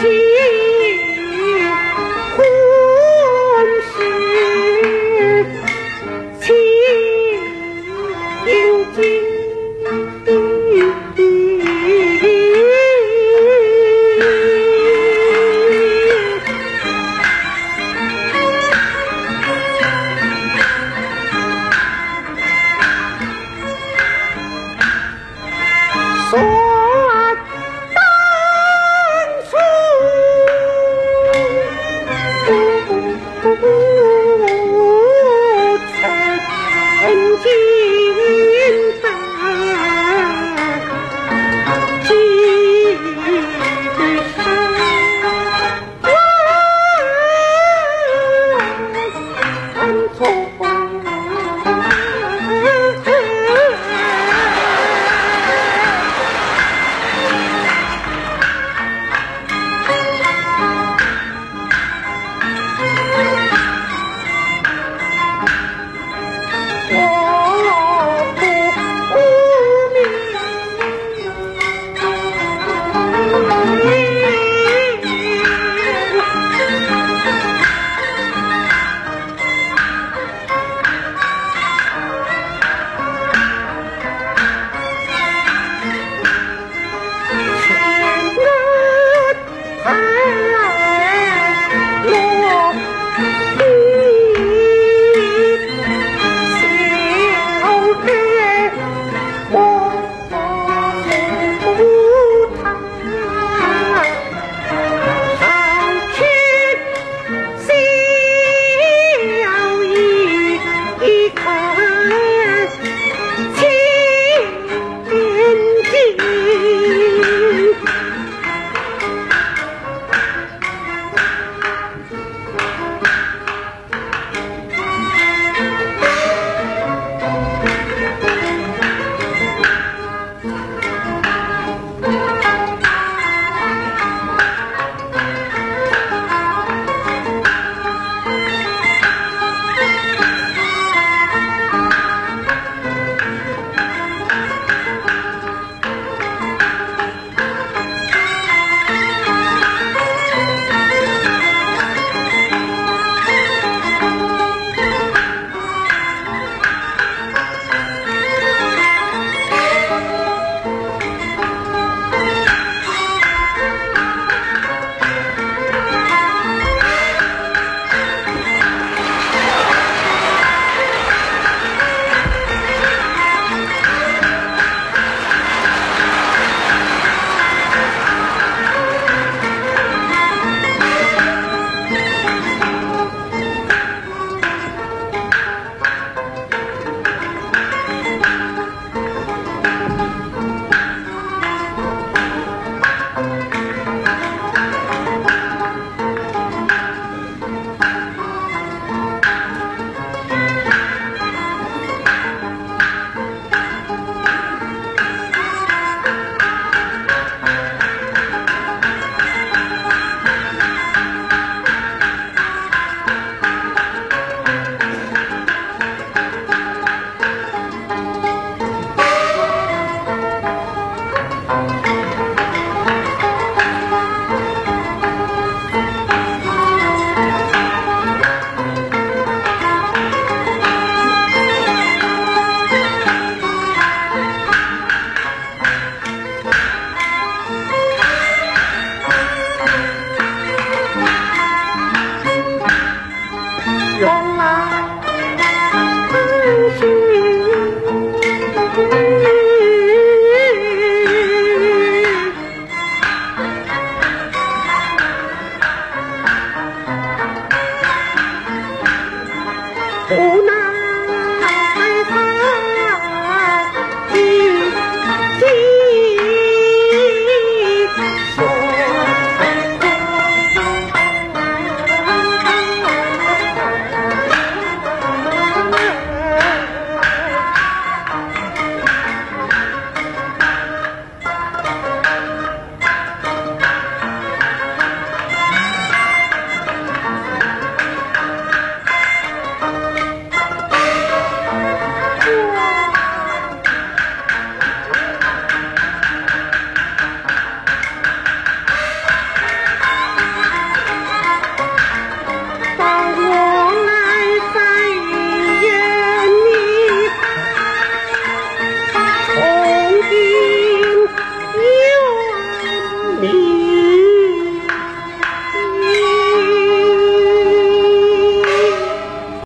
see